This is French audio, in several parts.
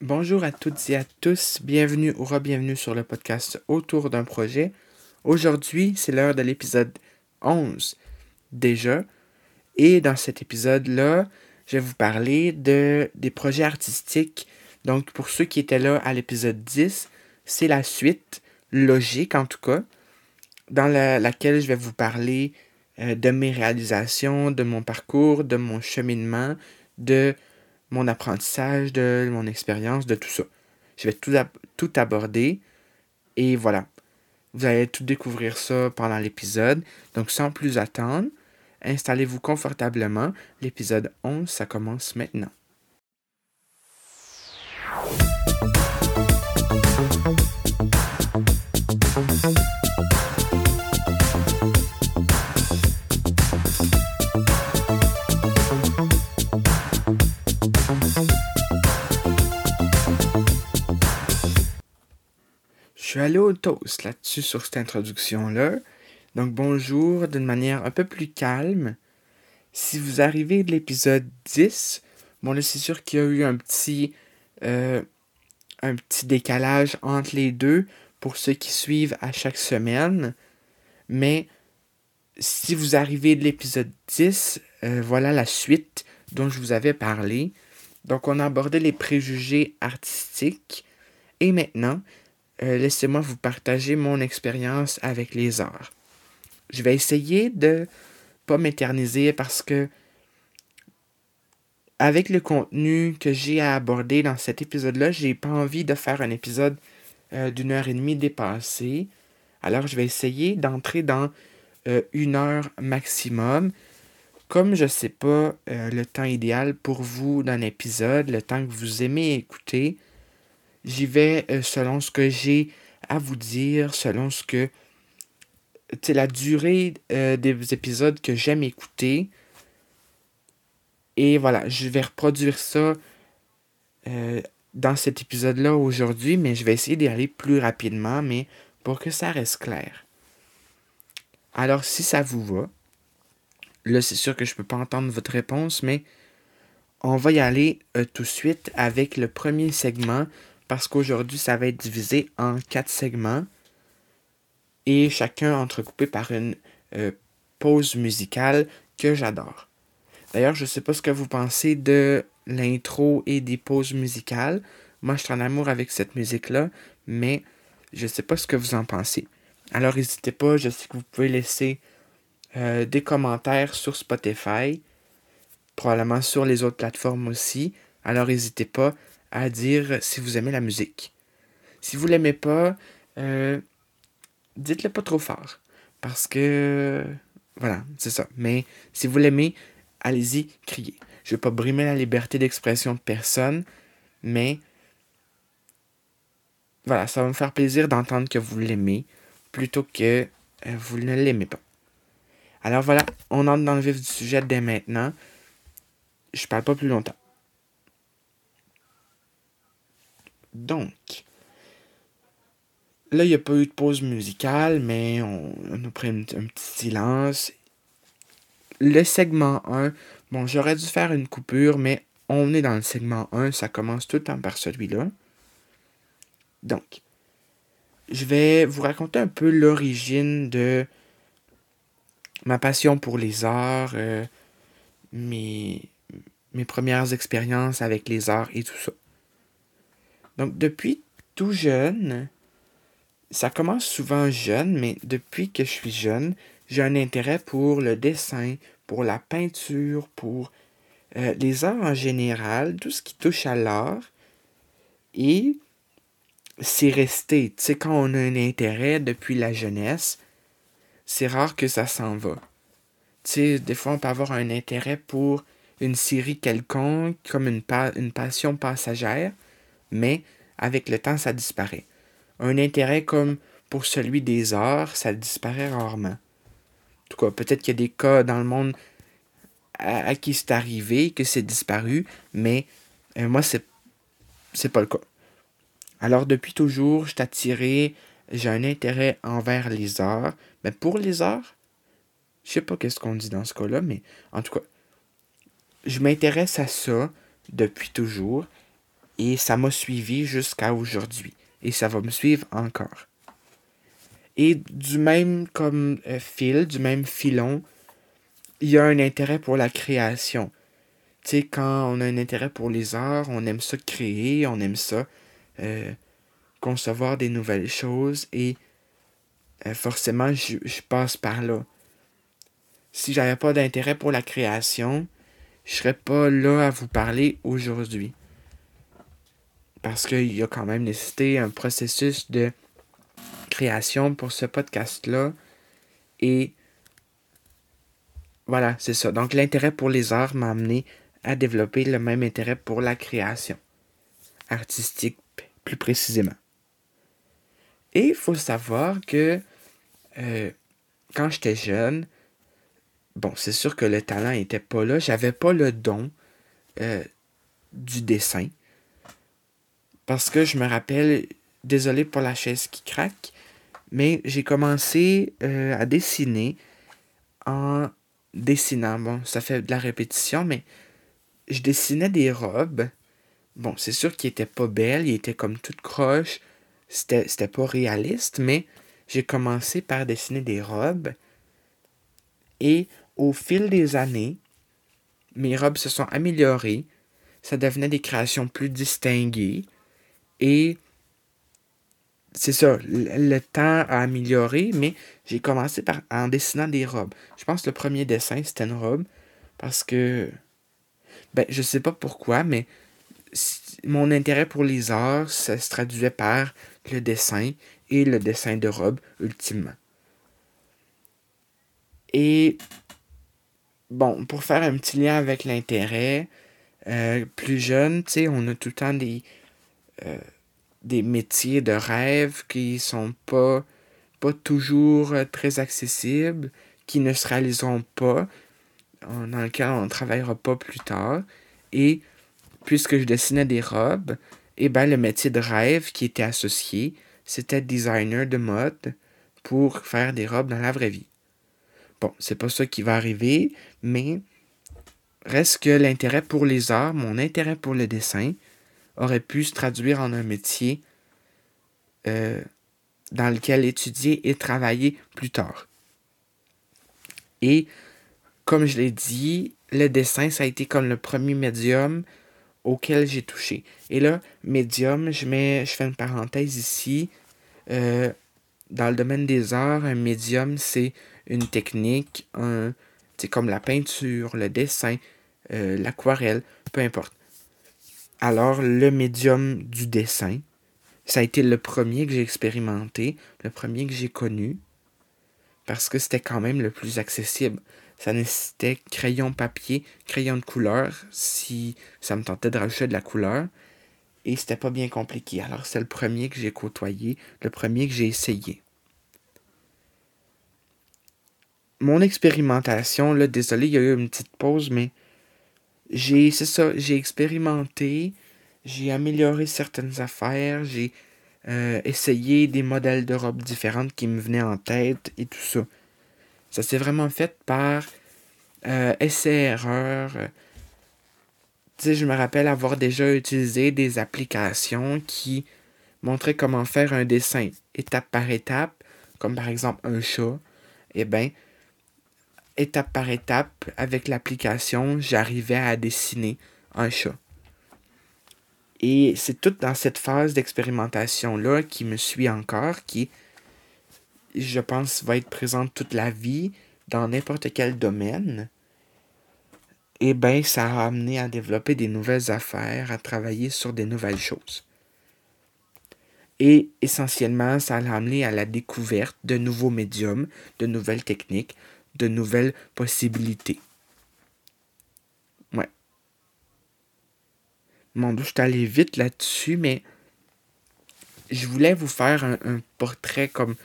Bonjour à toutes et à tous, bienvenue ou re-bienvenue sur le podcast Autour d'un projet. Aujourd'hui, c'est l'heure de l'épisode 11 déjà. Et dans cet épisode-là, je vais vous parler de, des projets artistiques. Donc, pour ceux qui étaient là à l'épisode 10, c'est la suite, logique en tout cas, dans laquelle je vais vous parler euh, de mes réalisations, de mon parcours, de mon cheminement, de mon apprentissage, de mon expérience, de tout ça. Je vais tout, tout aborder et voilà. Vous allez tout découvrir ça pendant l'épisode. Donc sans plus attendre, installez-vous confortablement. L'épisode 11, ça commence maintenant. Suis allé au toast là-dessus sur cette introduction-là. Donc bonjour d'une manière un peu plus calme. Si vous arrivez de l'épisode 10, bon là c'est sûr qu'il y a eu un petit, euh, un petit décalage entre les deux pour ceux qui suivent à chaque semaine. Mais si vous arrivez de l'épisode 10, euh, voilà la suite dont je vous avais parlé. Donc on a abordé les préjugés artistiques. Et maintenant, euh, laissez-moi vous partager mon expérience avec les arts. Je vais essayer de pas m'éterniser parce que avec le contenu que j'ai à aborder dans cet épisode-là, j'ai pas envie de faire un épisode euh, d'une heure et demie dépassé. Alors je vais essayer d'entrer dans euh, une heure maximum. Comme je ne sais pas le temps idéal pour vous d'un épisode, le temps que vous aimez écouter, J'y vais euh, selon ce que j'ai à vous dire, selon ce que. Tu la durée euh, des épisodes que j'aime écouter. Et voilà, je vais reproduire ça euh, dans cet épisode-là aujourd'hui, mais je vais essayer d'y aller plus rapidement, mais pour que ça reste clair. Alors, si ça vous va, là, c'est sûr que je ne peux pas entendre votre réponse, mais on va y aller tout de suite avec le premier segment parce qu'aujourd'hui, ça va être divisé en quatre segments et chacun entrecoupé par une euh, pause musicale que j'adore. D'ailleurs, je ne sais pas ce que vous pensez de l'intro et des pauses musicales. Moi, je suis en amour avec cette musique-là, mais je ne sais pas ce que vous en pensez. Alors, n'hésitez pas, je sais que vous pouvez laisser euh, des commentaires sur Spotify, probablement sur les autres plateformes aussi. Alors, n'hésitez pas à dire si vous aimez la musique. Si vous l'aimez pas, euh, dites-le pas trop fort. Parce que. Voilà, c'est ça. Mais si vous l'aimez, allez-y, criez. Je ne vais pas brimer la liberté d'expression de personne, mais. Voilà, ça va me faire plaisir d'entendre que vous l'aimez plutôt que euh, vous ne l'aimez pas. Alors voilà, on entre dans le vif du sujet dès maintenant. Je parle pas plus longtemps. Donc, là, il n'y a pas eu de pause musicale, mais on, a pris un, petit silence. Le segment 1, bon, j'aurais dû faire une coupure, mais on est dans le segment 1, ça commence tout le temps par celui-là. Donc, je vais vous raconter un peu l'origine de ma passion pour les arts, euh, mes, mes premières expériences avec les arts et tout ça. Donc, depuis tout jeune, ça commence souvent jeune, mais depuis que je suis jeune, j'ai un intérêt pour le dessin, pour la peinture, pour euh, les arts en général, tout ce qui touche à l'art. Et c'est resté. Tu sais, quand on a un intérêt depuis la jeunesse, c'est rare que ça s'en va. Tu sais, des fois, on peut avoir un intérêt pour une série quelconque, comme une, une passion passagère mais avec le temps, ça disparaît. Un intérêt comme pour celui des arts, ça disparaît rarement. En tout cas, peut-être qu'il y a des cas dans le monde à, qui c'est arrivé, que c'est disparu, mais euh, moi, c'est, c'est pas le cas. Alors, depuis toujours, je suis attiré, j'ai un intérêt envers les arts. Mais pour les arts, je sais pas qu'est-ce qu'on dit dans ce cas-là, mais en tout cas, je m'intéresse à ça depuis toujours Et ça m'a suivi jusqu'à aujourd'hui. Et ça va me suivre encore. Et du même comme euh, fil, du même filon, il y a un intérêt pour la création. Tu sais, quand on a un intérêt pour les arts, on aime ça créer, on aime ça euh, concevoir des nouvelles choses et euh, forcément, je, passe par là. Si j'avais pas d'intérêt pour la création, je serais pas là à vous parler aujourd'hui. Parce qu'il y a quand même nécessité un processus de création pour ce podcast-là. Et voilà, c'est ça. Donc l'intérêt pour les arts m'a amené à développer le même intérêt pour la création artistique, plus précisément. Et il faut savoir que euh, quand j'étais jeune, bon, c'est sûr que le talent n'était pas là. J'avais pas le don euh, du dessin. Parce que je me rappelle, désolé pour la chaise qui craque, mais j'ai commencé euh, à dessiner en dessinant. Bon, ça fait de la répétition, mais je dessinais des robes. Bon, c'est sûr qu'ils étaient pas belles, ils étaient comme toutes croches. C'était pas réaliste, mais j'ai commencé par dessiner des robes. Et au fil des années, mes robes se sont améliorées. Ça devenait des créations plus distinguées. Et c'est ça, le, temps a amélioré, mais j'ai commencé par en dessinant des robes. Je pense que le premier dessin, c'était une robe. Parce que. Ben, je sais pas pourquoi, mais mon intérêt pour les arts, ça se traduisait par le dessin et le dessin de robe, ultimement. Et bon, pour faire un petit lien avec l'intérêt, euh, plus jeune, tu sais, on a tout le temps des. Euh, des métiers de rêve qui sont pas, pas toujours euh, très accessibles, qui ne se réaliseront pas, dans lesquels on ne travaillera pas plus tard. Et puisque je dessinais des robes, eh ben, le métier de rêve qui était associé, c'était designer de mode pour faire des robes dans la vraie vie. Bon, c'est pas ça qui va arriver, mais reste que l'intérêt pour les arts, mon intérêt pour le dessin, aurait pu se traduire en un métier euh, dans lequel étudier et travailler plus tard. Et comme je l'ai dit, le dessin, ça a été comme le premier médium auquel j'ai touché. Et là, médium, je, mets, je fais une parenthèse ici. Euh, dans le domaine des arts, un médium, c'est une technique, c'est comme la peinture, le dessin, euh, l'aquarelle, peu importe. Alors, le médium du dessin, ça a été le premier que j'ai expérimenté, le premier que j'ai connu, parce que c'était quand même le plus accessible. Ça nécessitait crayon papier, crayon de couleur, si ça me tentait de rajouter de la couleur, et c'était pas bien compliqué. Alors, c'est le premier que j'ai côtoyé, le premier que j'ai essayé. Mon expérimentation, là, désolé, il y a eu une petite pause, mais j'ai, c'est ça, j'ai expérimenté, j'ai amélioré certaines affaires, j'ai euh, essayé des modèles de robes différentes qui me venaient en tête et tout ça. Ça s'est vraiment fait par euh, essai-erreur. Tu sais, je me rappelle avoir déjà utilisé des applications qui montraient comment faire un dessin étape par étape, comme par exemple un chat. Eh bien, étape par étape, avec l'application, j'arrivais à dessiner un chat. Et c'est tout dans cette phase d'expérimentation-là qui me suit encore, qui, je pense, va être présente toute la vie dans n'importe quel domaine. Et bien, ça a amené à développer des nouvelles affaires, à travailler sur des nouvelles choses. Et essentiellement, ça a amené à la découverte de nouveaux médiums, de nouvelles techniques, de nouvelles possibilités. Ouais. Mon Dieu, je suis allé vite là-dessus, mais je voulais vous faire un, portrait comme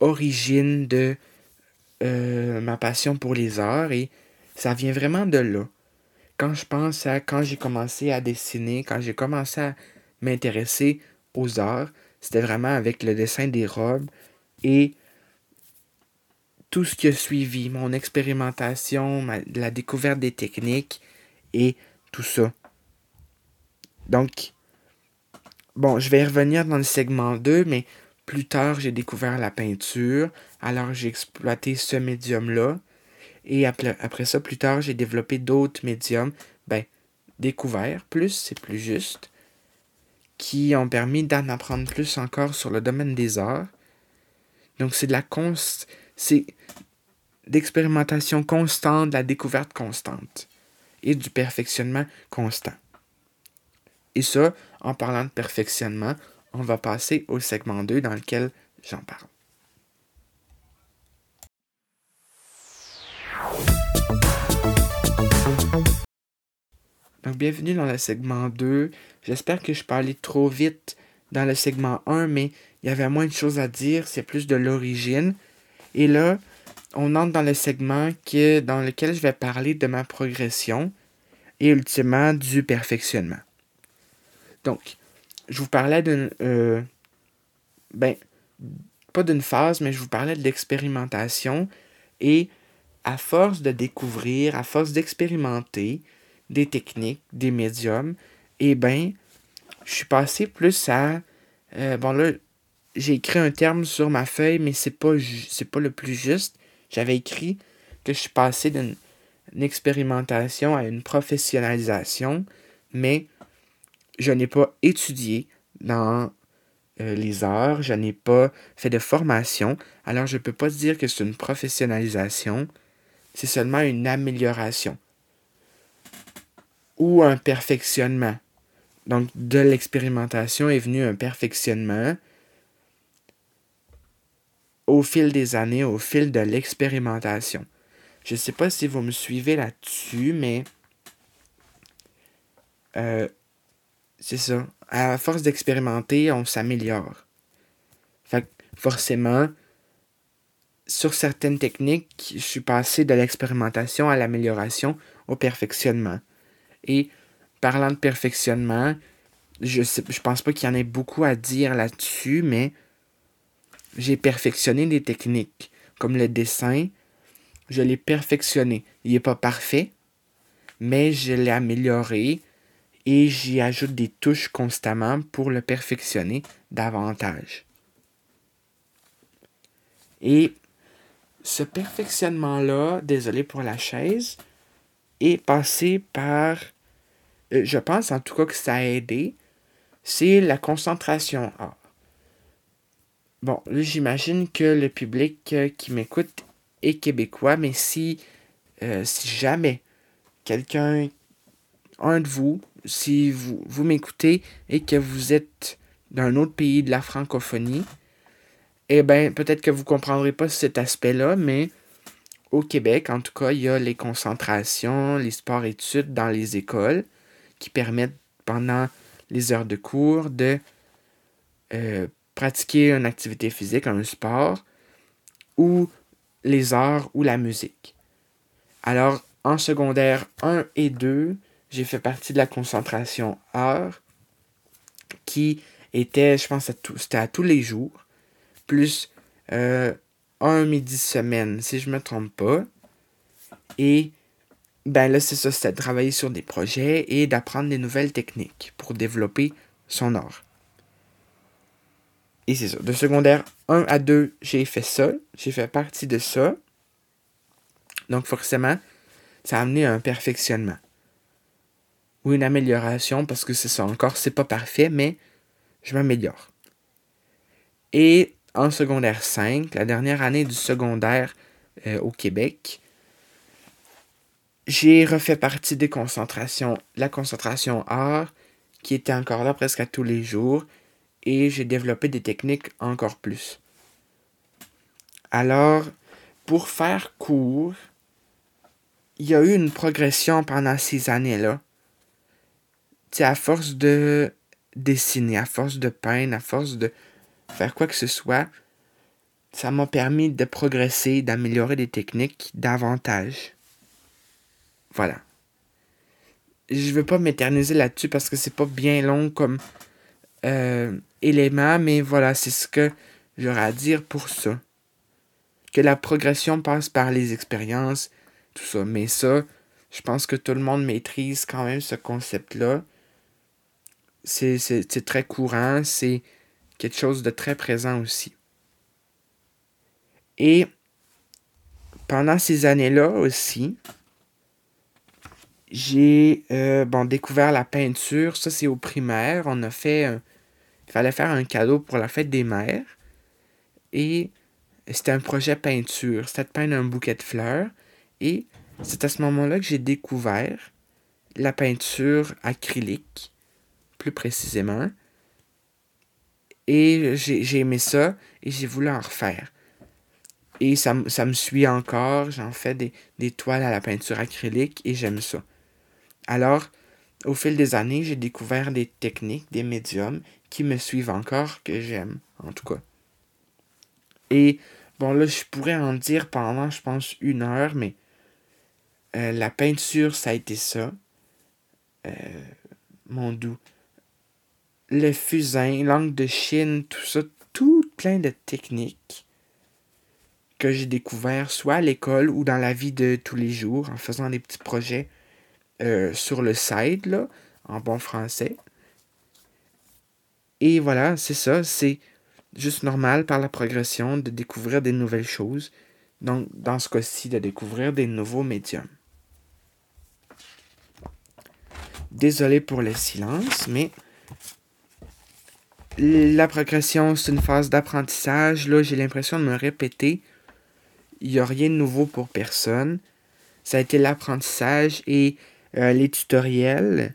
origine de euh, ma passion pour les arts et ça vient vraiment de là. Quand je pense à quand j'ai commencé à dessiner, quand j'ai commencé à m'intéresser aux arts, c'était vraiment avec le dessin des robes et tout ce qui a suivi, mon expérimentation, la découverte des techniques et tout ça. Donc, bon, je vais revenir dans le segment 2, mais plus tard, j'ai découvert la peinture, alors j'ai exploité ce médium-là. Et après, ça, plus tard, j'ai développé d'autres médiums, ben, découverts plus, c'est plus juste, qui ont permis d'en apprendre plus encore sur le domaine des arts. Donc, c'est de la const... c'est d'expérimentation constante, la découverte constante et du perfectionnement constant. Et ça, en parlant de perfectionnement, on va passer au segment 2 dans lequel j'en parle. Donc, bienvenue dans le segment 2. J'espère que je parlais trop vite dans le segment 1, mais il y avait moins de choses à dire, c'est plus de l'origine. Et là, on entre dans le segment que, dans lequel je vais parler de ma progression et ultimement du perfectionnement. Donc, je vous parlais d'une. Euh, ben, pas d'une phase, mais je vous parlais de l'expérimentation. Et à force de découvrir, à force d'expérimenter des techniques, des médiums, eh ben, je suis passé plus à. Euh, bon, là, j'ai écrit un terme sur ma feuille, mais c'est pas, c'est pas le plus juste. J'avais écrit que je suis passé d'une expérimentation à une professionnalisation, mais je n'ai pas étudié dans euh, les arts, je n'ai pas fait de formation, alors je ne peux pas dire que c'est une professionnalisation, c'est seulement une amélioration ou un perfectionnement. Donc de l'expérimentation est venu un perfectionnement au fil des années, au fil de l'expérimentation. Je ne sais pas si vous me suivez là-dessus, mais euh, c'est ça. À force d'expérimenter, on s'améliore. Fait forcément, sur certaines techniques, je suis passé de l'expérimentation à l'amélioration au perfectionnement. Et parlant de perfectionnement, je ne pense pas qu'il y en ait beaucoup à dire là-dessus, mais j'ai perfectionné des techniques, comme le dessin, je l'ai perfectionné. Il n'est pas parfait, mais je l'ai amélioré et j'y ajoute des touches constamment pour le perfectionner davantage. Et ce perfectionnement-là, désolé pour la chaise, est passé par, euh, je pense en tout cas que ça a aidé, c'est la concentration. Ah. Bon, là j'imagine que le public euh, qui m'écoute est québécois, mais si, euh, si jamais quelqu'un, un de vous, si vous, vous m'écoutez et que vous êtes d'un autre pays de la francophonie, eh bien, peut-être que vous ne comprendrez pas cet aspect-là, mais au Québec, en tout cas, il y a les concentrations, les sports-études dans les écoles qui permettent, pendant les heures de cours, de euh, pratiquer une activité physique, un sport, ou les arts ou la musique. Alors, en secondaire 1 et 2, j'ai fait partie de la concentration art qui était, je pense, c'était à tous les jours, plus euh, un midi semaine, si je ne me trompe pas. Et ben là, c'est ça, c'était de travailler sur des projets et d'apprendre des nouvelles techniques pour développer son art. Et c'est ça. De secondaire 1 à 2, j'ai fait ça. J'ai fait partie de ça. Donc forcément, ça a amené un perfectionnement ou une amélioration parce que c'est ça encore, c'est pas parfait, mais je m'améliore. Et en secondaire 5, la dernière année du secondaire euh, au Québec, j'ai refait partie des concentrations, la concentration art, qui était encore là presque à tous les jours, et j'ai développé des techniques encore plus. Alors, pour faire court, il y a eu une progression pendant ces années-là à force de dessiner, à force de peindre, à force de faire quoi que ce soit, ça m'a permis de progresser, d'améliorer des techniques davantage. Voilà. Je veux pas m'éterniser là-dessus parce que c'est pas bien long comme euh, élément, mais voilà, c'est ce que j'aurais à dire pour ça. Que la progression passe par les expériences, tout ça. Mais ça, je pense que tout le monde maîtrise quand même ce concept-là c'est très courant, c'est quelque chose de très présent aussi. Et pendant ces années-là aussi, j'ai euh, découvert la peinture. Ça, c'est au primaire. On a fait. Il fallait faire un cadeau pour la fête des mères. Et c'était un projet peinture. C'était de peindre un bouquet de fleurs. Et c'est à ce moment-là que j'ai découvert la peinture acrylique, plus précisément. Et j'ai aimé ça et j'ai voulu en refaire. Et ça, me suit encore. J'en fais des, des, toiles à la peinture acrylique et j'aime ça. Alors, au fil des années, j'ai découvert des techniques, des médiums me suivent encore, que j'aime, en tout cas. Et bon, là, je pourrais en dire pendant, je pense, une heure, mais euh, la peinture, ça a été ça. Euh, mon doux. Le fusain, l'angle de Chine, tout ça, tout plein de techniques que j'ai découvert soit à l'école ou dans la vie de tous les jours en faisant des petits projets euh, sur le site, là, en bon français. Et voilà, c'est ça, c'est juste normal par la progression de découvrir des nouvelles choses. Donc, dans ce cas-ci, de découvrir des nouveaux médiums. Désolé pour le silence, mais la progression, c'est une phase d'apprentissage. Là, j'ai l'impression de me répéter. Il n'y a rien de nouveau pour personne. Ça a été l'apprentissage et euh, les tutoriels.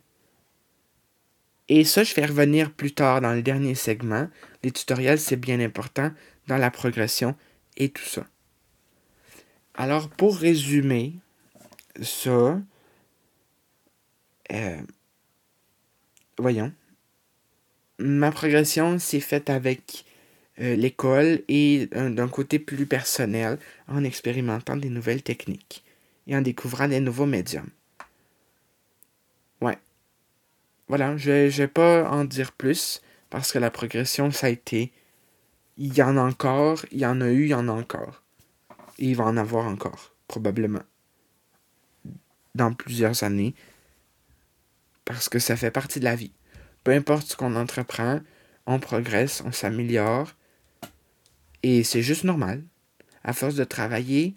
Et ça, je vais revenir plus tard dans le dernier segment. Les tutoriels, c'est bien important dans la progression et tout ça. Alors, pour résumer ça, euh, voyons. Ma progression s'est faite avec euh, l'école et d'un côté plus personnel en expérimentant des nouvelles techniques et en découvrant des nouveaux médiums. Ouais. Voilà, je ne vais pas en dire plus parce que la progression, ça a été. Il y en a encore, il y en a eu, il y en a encore. Et il va en avoir encore, probablement. Dans plusieurs années. Parce que ça fait partie de la vie. Peu importe ce qu'on entreprend, on progresse, on s'améliore. Et c'est juste normal. À force de travailler,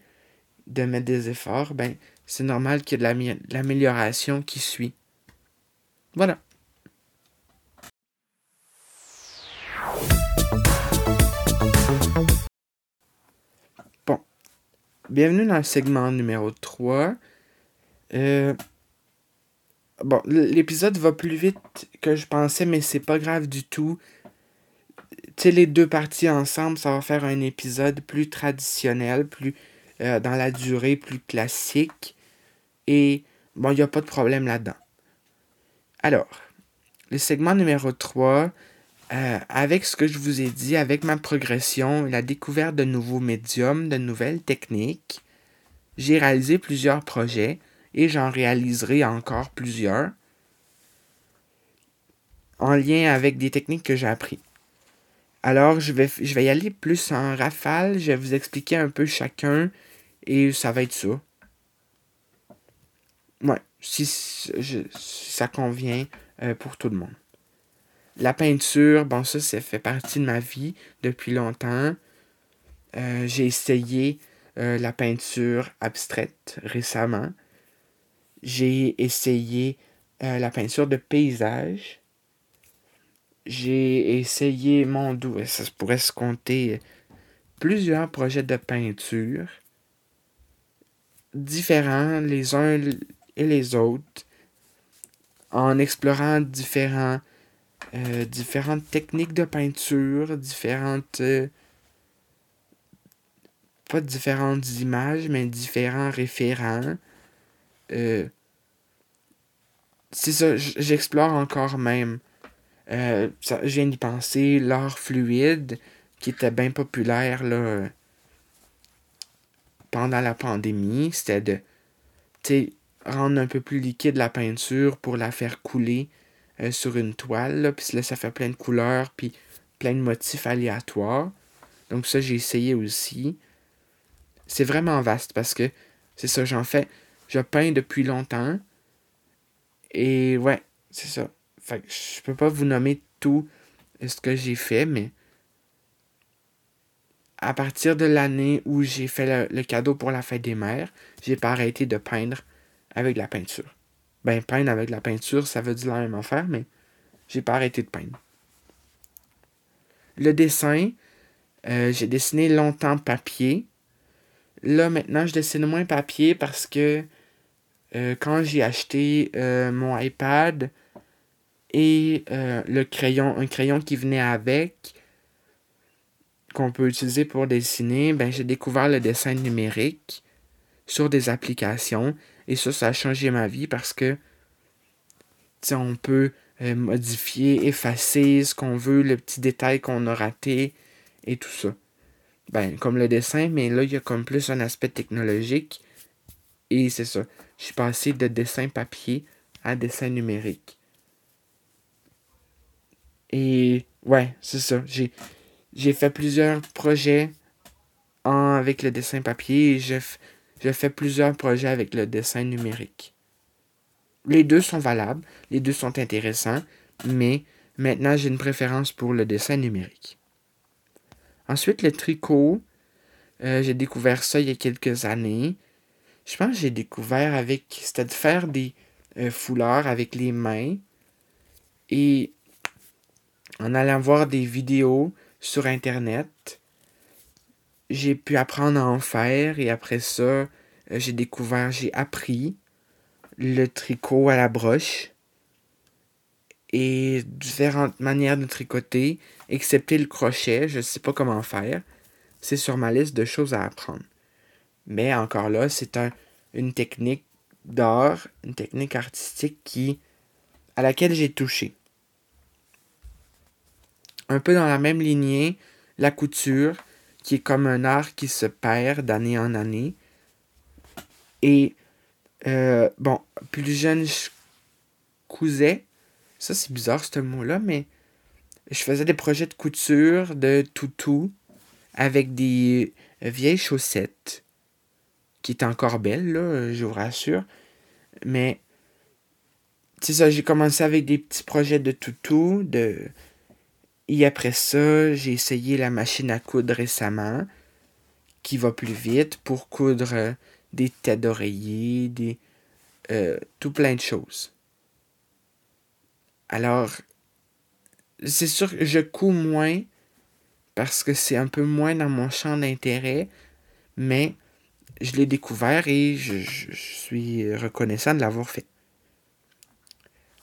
de mettre des efforts, ben, c'est normal qu'il y ait de l'amélioration qui suit. Voilà. Bon. Bienvenue dans le segment numéro 3. Euh, bon, l'épisode va plus vite que je pensais, mais c'est pas grave du tout. Tu sais, les deux parties ensemble, ça va faire un épisode plus traditionnel, plus euh, dans la durée, plus classique. Et bon, il n'y a pas de problème là-dedans. Alors, le segment numéro 3, euh, avec ce que je vous ai dit, avec ma progression, la découverte de nouveaux médiums, de nouvelles techniques, j'ai réalisé plusieurs projets et j'en réaliserai encore plusieurs en lien avec des techniques que j'ai appris. Alors, je vais, je vais y aller plus en rafale, je vais vous expliquer un peu chacun et ça va être ça. Ouais si, ça convient euh, pour tout le monde. La peinture, bon, ça, ça fait partie de ma vie depuis longtemps. Euh, j'ai essayé euh, la peinture abstraite récemment. J'ai essayé la peinture de paysage. J'ai essayé, mon doux, ça pourrait se compter plusieurs projets de peinture différents les uns et les autres en explorant différents, euh, différentes techniques de peinture, différentes... Euh, pas différentes images, mais différents référents. Euh, c'est ça, j'explore encore même. je viens d'y penser, l'art fluide, qui était bien populaire là, pendant la pandémie, c'était de rendre un peu plus liquide la peinture pour la faire couler euh, sur une toile. Puis là, ça fait plein de couleurs, puis plein de motifs aléatoires. Donc ça, j'ai essayé aussi. C'est vraiment vaste parce que c'est ça, j'en fais. Je peins depuis longtemps. Et ouais, c'est ça. Fait que je peux pas vous nommer tout ce que j'ai fait, mais à partir de l'année où j'ai fait le, cadeau pour la fête des mères, j'ai pas arrêté de peindre avec la peinture. Ben, peindre avec la peinture, ça veut dire la même affaire, mais j'ai pas arrêté de peindre. Le dessin, euh, j'ai dessiné longtemps papier. Là, maintenant, je dessine moins papier parce que euh, quand j'ai acheté euh, mon iPad et le crayon, un crayon qui venait avec, qu'on peut utiliser pour dessiner, ben, j'ai découvert le dessin numérique sur des applications. Et ça, ça a changé ma vie parce que on peut modifier, effacer ce qu'on veut, le petit détail qu'on a raté et tout ça. Ben, comme le dessin, mais là, il y a comme plus un aspect technologique. Et c'est ça. Je suis passé de dessin papier à dessin numérique. Et ouais, c'est ça. J'ai, fait plusieurs projets avec le dessin papier je, je fais plusieurs projets avec le dessin numérique. Les deux sont valables, les deux sont intéressants, mais maintenant j'ai une préférence pour le dessin numérique. Ensuite, le tricot. Euh, j'ai découvert ça il y a quelques années. Je pense que j'ai découvert avec. C'était de faire des euh, foulards avec les mains. Et en allant voir des vidéos sur Internet, j'ai pu apprendre à en faire. Et après ça, euh, j'ai découvert, j'ai appris le tricot à la broche et différentes manières de tricoter, excepté le crochet, je ne sais pas comment faire. C'est sur ma liste de choses à apprendre. Mais encore là, c'est un, une technique d'art, une technique artistique qui à laquelle j'ai touché. Un peu dans la même lignée, la couture, qui est comme un art qui se perd d'année en année. Et euh, bon, plus jeune, je cousais ça, c'est bizarre, ce mot-là, mais je faisais des projets de couture, de toutou, avec des vieilles chaussettes, qui étaient encore belles, là, je vous rassure. Mais, c'est ça, j'ai commencé avec des petits projets de toutou, de... Et après ça, j'ai essayé la machine à coudre récemment, qui va plus vite pour coudre des têtes d'oreiller, des... Euh, tout plein de choses. Alors, c'est sûr que je couds moins parce que c'est un peu moins dans mon champ d'intérêt, mais je l'ai découvert et je, suis reconnaissant de l'avoir fait.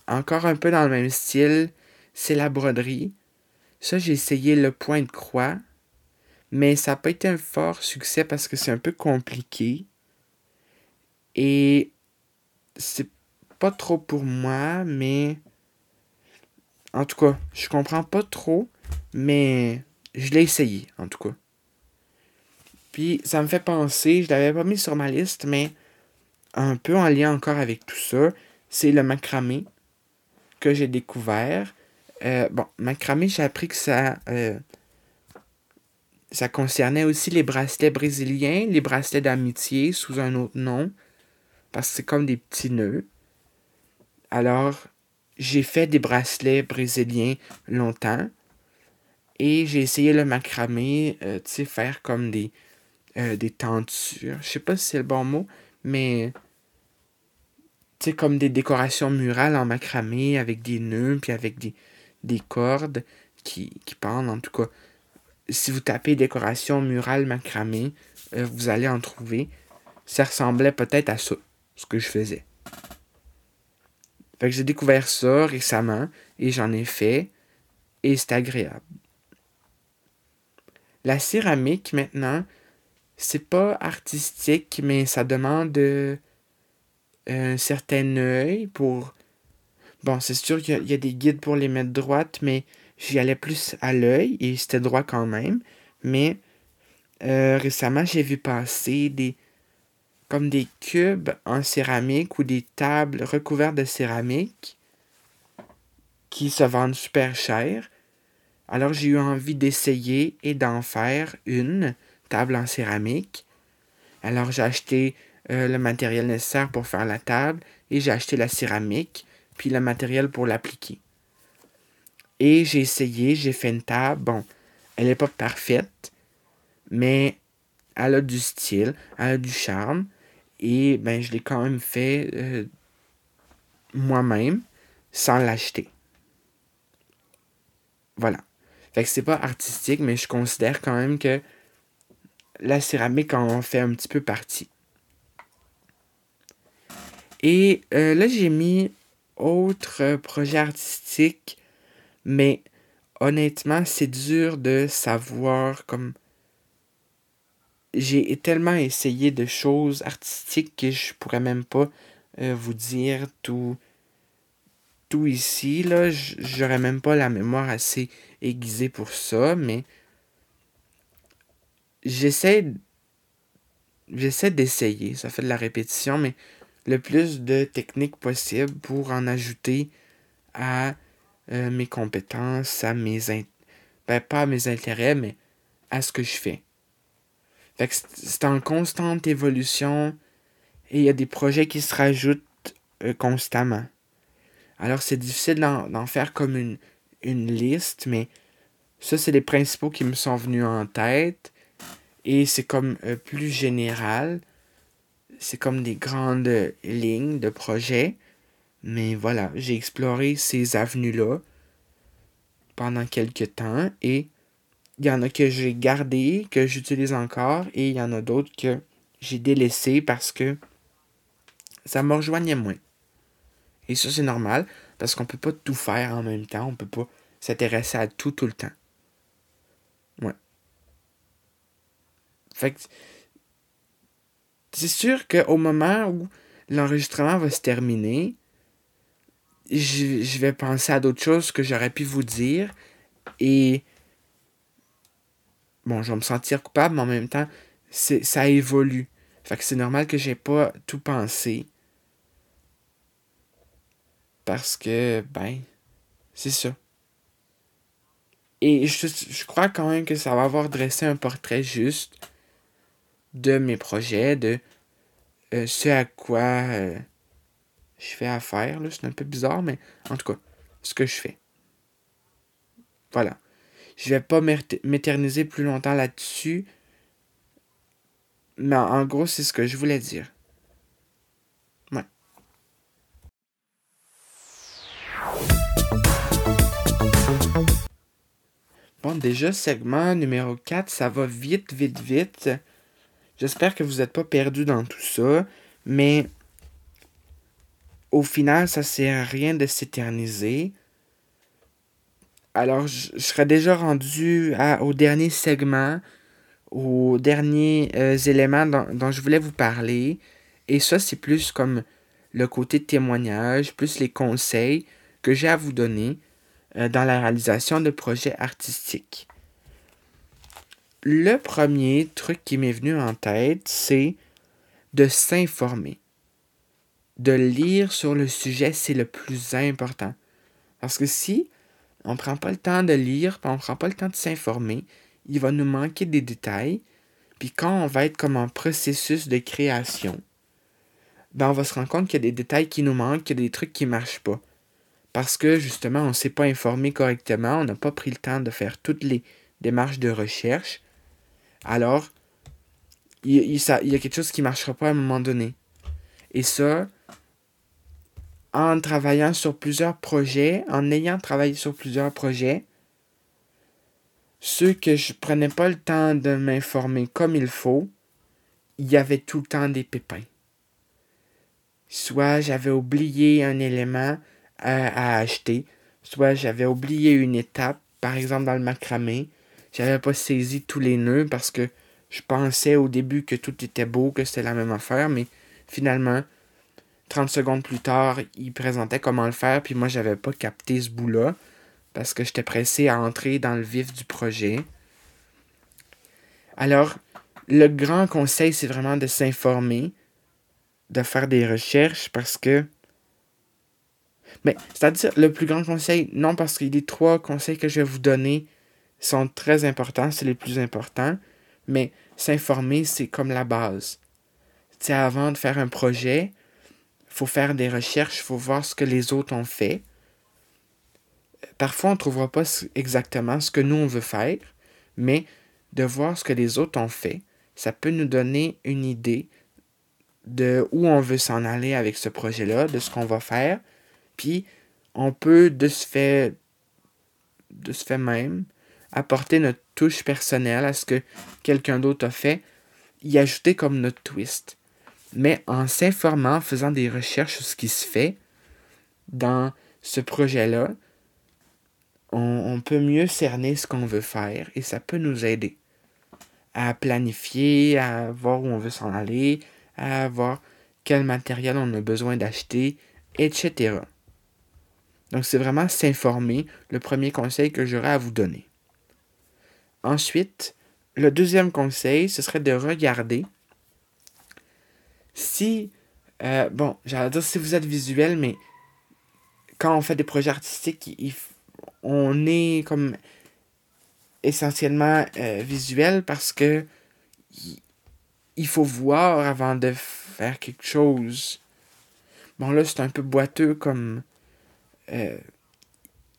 Encore un peu dans le même style, c'est la broderie. Ça, j'ai essayé le point de croix, mais ça n'a pas été un fort succès parce que c'est un peu compliqué. Et c'est pas trop pour moi, mais en tout cas, je comprends pas trop, mais je l'ai essayé, en tout cas. Puis ça me fait penser, je l'avais pas mis sur ma liste, mais un peu en lien encore avec tout ça, c'est le macramé que j'ai découvert. Euh, bon, macramé, j'ai appris que ça, euh, ça concernait aussi les bracelets brésiliens, les bracelets d'amitié sous un autre nom, parce que c'est comme des petits nœuds. Alors, j'ai fait des bracelets brésiliens longtemps. Et j'ai essayé le macramé, euh, tu sais, faire comme des, des tentures. Je sais pas si c'est le bon mot, mais tu sais, comme des décorations murales en macramé avec des nœuds, puis avec des, des cordes qui, qui pendent. En tout cas, si vous tapez décoration murale macramé, euh, vous allez en trouver. Ça ressemblait peut-être à ça, ce que je faisais. Fait que j'ai découvert ça récemment et j'en ai fait et c'est agréable. La céramique maintenant, c'est pas artistique, mais ça demande euh, un certain œil pour. Bon, c'est sûr qu'il y, a des guides pour les mettre droites, mais j'y allais plus à l'œil et c'était droit quand même. Mais euh, récemment, j'ai vu passer des, comme des cubes en céramique ou des tables recouvertes de céramique qui se vendent super cher. Alors j'ai eu envie d'essayer et d'en faire une table en céramique. Alors j'ai acheté euh, le matériel nécessaire pour faire la table et j'ai acheté la céramique puis le matériel pour l'appliquer. Et j'ai essayé, j'ai fait une table. Bon, elle n'est pas parfaite, mais elle a du style, elle a du charme. Et ben, je l'ai quand même fait euh, moi-même sans l'acheter. Voilà. Fait que c'est pas artistique, mais je considère quand même que la céramique en fait un petit peu partie. Et euh, là, j'ai mis autre projet artistique, mais honnêtement, c'est dur de savoir comme. J'ai tellement essayé de choses artistiques que je pourrais même pas euh, vous dire tout, tout ici. Là, j'aurais même pas la mémoire assez aiguisée pour ça, mais j'essaie j'essaie d'essayer. Ça fait de la répétition, mais le plus de techniques possible pour en ajouter à euh, mes compétences, à mes ben, pas à mes intérêts, mais à ce que je fais. c'est en constante évolution et il y a des projets qui se rajoutent euh, constamment. Alors c'est difficile d'en faire comme une, une liste, mais ça c'est les principaux qui me sont venus en tête. Et c'est comme euh, plus général c'est comme des grandes lignes de projet. Mais voilà, j'ai exploré ces avenues-là pendant quelques temps et il y en a que j'ai gardé, que j'utilise encore et il y en a d'autres que j'ai délaissé parce que ça me rejoignait moins. Et ça, c'est normal parce qu'on peut pas tout faire en même temps. On peut pas s'intéresser à tout tout le temps. Ouais. Fait que c'est sûr qu'au moment où l'enregistrement va se terminer, je, vais penser à d'autres choses que j'aurais pu vous dire. Et bon, je vais me sentir coupable, mais en même temps, ça évolue. Fait que c'est normal que j'ai pas tout pensé. Parce que, ben, c'est ça. Et je, je crois quand même que ça va avoir dressé un portrait juste de mes projets, de euh, ce à quoi euh, je fais affaire. C'est un peu bizarre, mais en tout cas, ce que je fais. Voilà. Je vais pas m'éterniser plus longtemps là-dessus. Mais en gros, c'est ce que je voulais dire. Bon, déjà, segment numéro 4, ça va vite, vite, vite. J'espère que vous n'êtes pas perdu dans tout ça, mais au final, ça sert à rien de s'éterniser. Alors, je, serai déjà rendu au dernier segment, aux derniers euh, éléments dont, je voulais vous parler. Et ça, c'est plus comme le côté témoignage, plus les conseils que j'ai à vous donner euh, dans la réalisation de projets artistiques. Le premier truc qui m'est venu en tête, c'est de s'informer. De lire sur le sujet, c'est le plus important. Parce que si on ne prend pas le temps de lire, on ne prend pas le temps de s'informer, il va nous manquer des détails. Puis quand on va être comme en processus de création, ben on va se rendre compte qu'il y a des détails qui nous manquent, qu'il y a des trucs qui ne marchent pas. Parce que justement, on ne s'est pas informé correctement, on n'a pas pris le temps de faire toutes les démarches de recherche alors il, y a quelque chose qui ne marchera pas à un moment donné. Et ça, en travaillant sur plusieurs projets, en ayant travaillé sur plusieurs projets, ceux que je prenais pas le temps de m'informer comme il faut, il y avait tout le temps des pépins. Soit j'avais oublié un élément à, à acheter, soit j'avais oublié une étape, par exemple dans le macramé, j'avais pas saisi tous les nœuds parce que je pensais au début que tout était beau, que c'était la même affaire, mais finalement, 30 secondes plus tard, il présentait comment le faire, puis moi, j'avais pas capté ce bout-là parce que j'étais pressé à entrer dans le vif du projet. Alors, le grand conseil, c'est vraiment de s'informer, de faire des recherches parce que. Mais, c'est-à-dire, le plus grand conseil, non, parce qu'il y a trois conseils que je vais vous donner sont très importants, c'est les plus importants, mais s'informer, c'est comme la base. sais, avant de faire un projet, il faut faire des recherches, il faut voir ce que les autres ont fait. Parfois, on ne trouvera pas exactement ce que nous, on veut faire, mais de voir ce que les autres ont fait, ça peut nous donner une idée de où on veut s'en aller avec ce projet-là, de ce qu'on va faire. Puis, on peut, de ce fait, de ce fait même, apporter notre touche personnelle à ce que quelqu'un d'autre a fait, y ajouter comme notre twist. Mais en s'informant, en faisant des recherches sur ce qui se fait dans ce projet-là, on, peut mieux cerner ce qu'on veut faire et ça peut nous aider à planifier, à voir où on veut s'en aller, à voir quel matériel on a besoin d'acheter, etc. Donc c'est vraiment s'informer, le premier conseil que j'aurais à vous donner. Ensuite, le deuxième conseil, ce serait de regarder si, euh, bon, j'allais dire si vous êtes visuel, mais quand on fait des projets artistiques, on est comme essentiellement euh, visuel parce que il faut voir avant de faire quelque chose. Bon là, c'est un peu boiteux comme euh,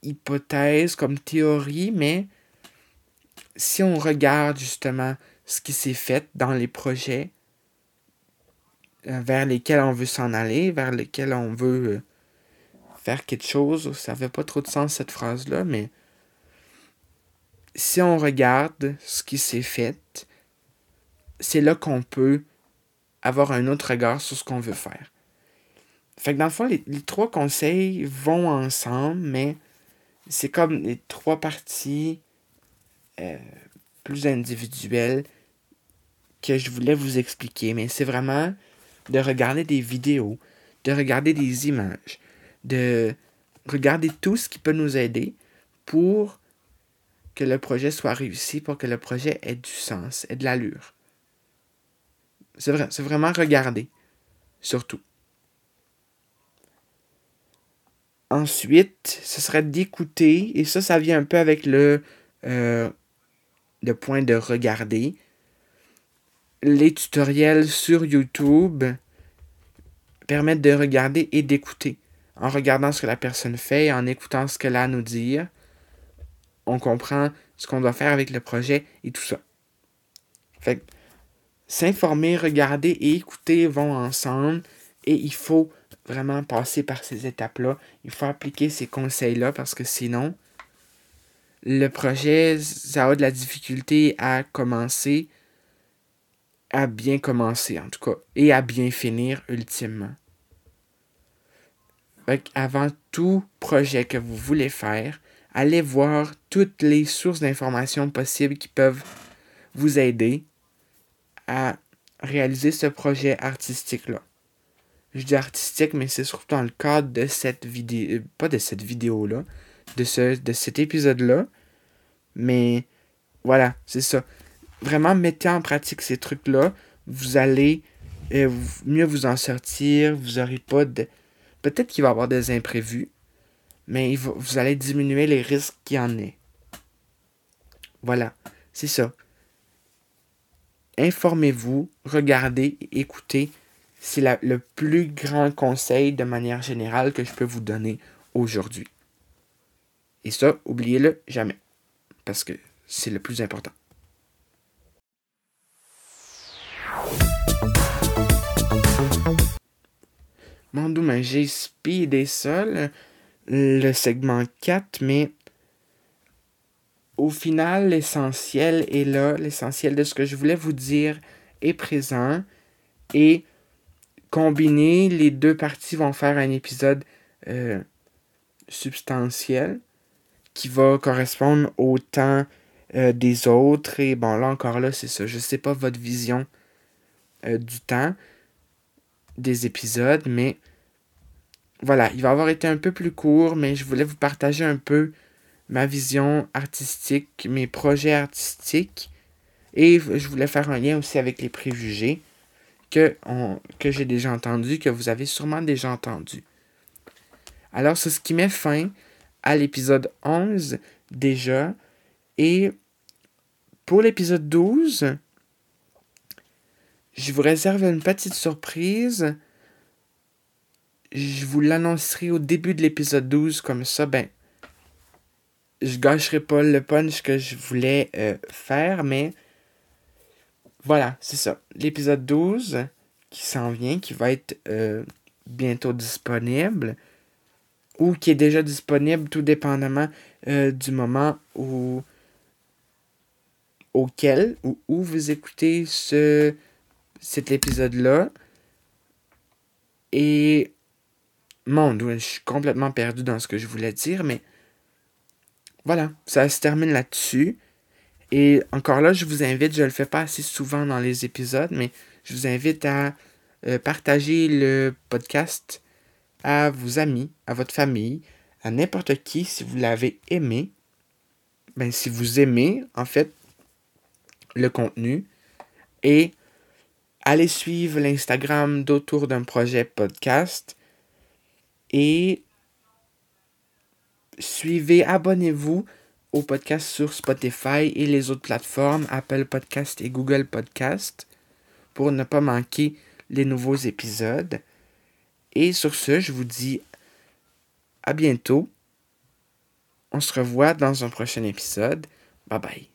hypothèse, comme théorie, mais si on regarde justement ce qui s'est fait dans les projets euh, vers lesquels on veut s'en aller, vers lesquels on veut euh, faire quelque chose, ça fait pas trop de sens cette phrase-là, mais si on regarde ce qui s'est fait, c'est là qu'on peut avoir un autre regard sur ce qu'on veut faire. Fait que dans le fond, les, trois conseils vont ensemble, mais c'est comme les trois parties euh, plus individuelles que je voulais vous expliquer. Mais c'est vraiment de regarder des vidéos, de regarder des images, de regarder tout ce qui peut nous aider pour que le projet soit réussi, pour que le projet ait du sens, ait de l'allure. C'est vrai, c'est vraiment regarder, surtout. Ensuite, ce serait d'écouter, et ça, ça vient un peu avec le, euh, le point de regarder. Les tutoriels sur YouTube permettent de regarder et d'écouter. En regardant ce que la personne fait, en écoutant ce qu'elle a à nous dire, on comprend ce qu'on doit faire avec le projet et tout ça. Fait s'informer, regarder et écouter vont ensemble et il faut vraiment passer par ces étapes-là. Il faut appliquer ces conseils-là parce que sinon, le projet, ça a de la difficulté à commencer, à bien commencer en tout cas, et à bien finir ultimement. avant tout projet que vous voulez faire, allez voir toutes les sources d'informations possibles qui peuvent vous aider à réaliser ce projet artistique-là je dis artistique, mais c'est surtout dans le cadre de cette vidéo, pas de cette vidéo-là, de, ce, de cet épisode-là. Mais voilà, c'est ça. Vraiment, mettez en pratique ces trucs-là. Vous allez euh, mieux vous en sortir. Vous n'aurez pas de. Peut-être qu'il va y avoir des imprévus, mais vous allez diminuer les risques qu'il y en ait. Voilà, c'est ça. Informez-vous, regardez, écoutez c'est le plus grand conseil de manière générale que je peux vous donner aujourd'hui. Et ça, oubliez-le jamais, parce que c'est le plus important. Mon doux, j'ai speedé ça, le segment 4, mais au final, l'essentiel est là. L'essentiel de ce que je voulais vous dire est présent. Et combiner les deux parties vont faire un épisode euh, substantiel qui va correspondre au temps euh, des autres. Et bon, là encore, là, c'est ça. Je sais pas votre vision euh, du temps des épisodes, mais voilà, il va avoir été un peu plus court, mais je voulais vous partager un peu ma vision artistique, mes projets artistiques. Et je voulais faire un lien aussi avec les préjugés que, que j'ai déjà entendu, que vous avez sûrement déjà entendu. Alors, c'est ce qui met fin à l'épisode 11 déjà. Et pour l'épisode 12, je vous réserve une petite surprise. Je vous l'annoncerai au début de l'épisode 12, comme ça, ben, je gâcherai pas le punch que je voulais euh, faire, mais voilà, c'est ça. L'épisode 12 qui s'en vient, qui va être euh, bientôt disponible, ou qui est déjà disponible, tout dépendamment euh, du moment où auquel ou où vous écoutez ce, cet épisode-là. Et mon je suis complètement perdu dans ce que je voulais dire, mais voilà, ça se termine là-dessus. Et encore là, je vous invite, je ne le fais pas assez souvent dans les épisodes, mais je vous invite à euh, partager le podcast à vos amis, à votre famille, à n'importe qui si vous l'avez aimé. Ben, si vous aimez, en fait, le contenu. Et allez suivre l'Instagram d'Autour d'un projet podcast. Et suivez, abonnez-vous au podcast sur Spotify et les autres plateformes, Apple Podcast et Google Podcast, pour ne pas manquer les nouveaux épisodes. Et sur ce, je vous dis à bientôt. On se revoit dans un prochain épisode. Bye bye.